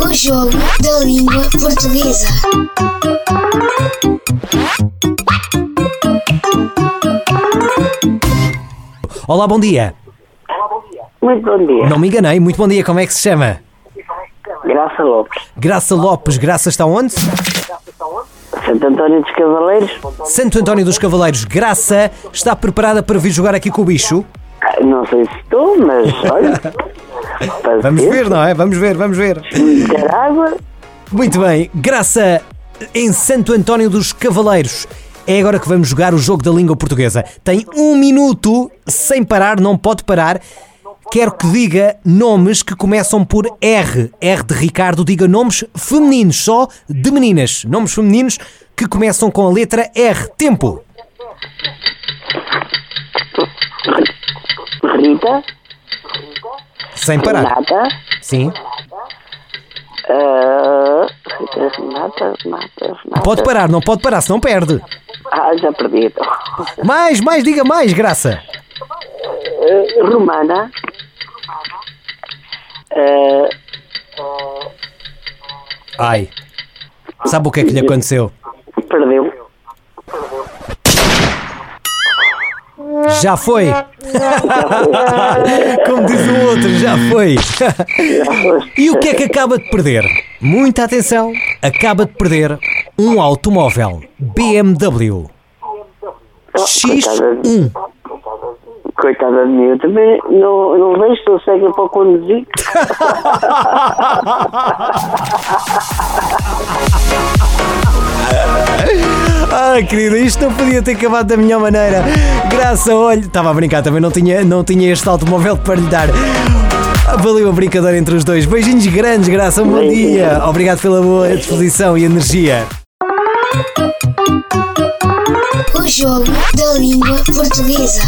O jogo da língua portuguesa. Olá, bom dia. Muito bom dia. Não me enganei, muito bom dia. Como é que se chama? Graça Lopes. Graça Lopes. Graça está onde? Santo António dos Cavaleiros. Santo António dos Cavaleiros. Graça está preparada para vir jogar aqui com o bicho? Ah, Não sei se estou, mas olha. Vamos ver, não é? Vamos ver, vamos ver. Ter água. Muito bem. Graça em Santo António dos Cavaleiros. É agora que vamos jogar o jogo da língua portuguesa. Tem um minuto sem parar, não pode parar. Quero que diga nomes que começam por R. R de Ricardo, diga nomes femininos, só de meninas. Nomes femininos que começam com a letra R. Tempo. Rita. Sem parar. Renata. Sim. ah, Renata, Renata, Renata. Pode parar, não pode parar, senão perde. Ah, já perdi. então. Mais, mais, diga mais, Graça. Ah, Romana. Ah, Ai. Sabe o que é que lhe aconteceu? Já foi. Como diz o outro, já foi. E o que é que acaba de perder? Muita atenção. Acaba de perder um automóvel BMW X1. Coitada de mim, eu também não, não vejo, estou cega para conduzir. Ai, querida, isto não podia ter acabado da melhor maneira. Graça, olha, estava a brincar também, não tinha, não tinha este automóvel para lhe dar. Valeu a brincadeira entre os dois. Beijinhos grandes, Graça, um bom dia. Obrigado pela boa disposição e energia. O jogo da língua portuguesa.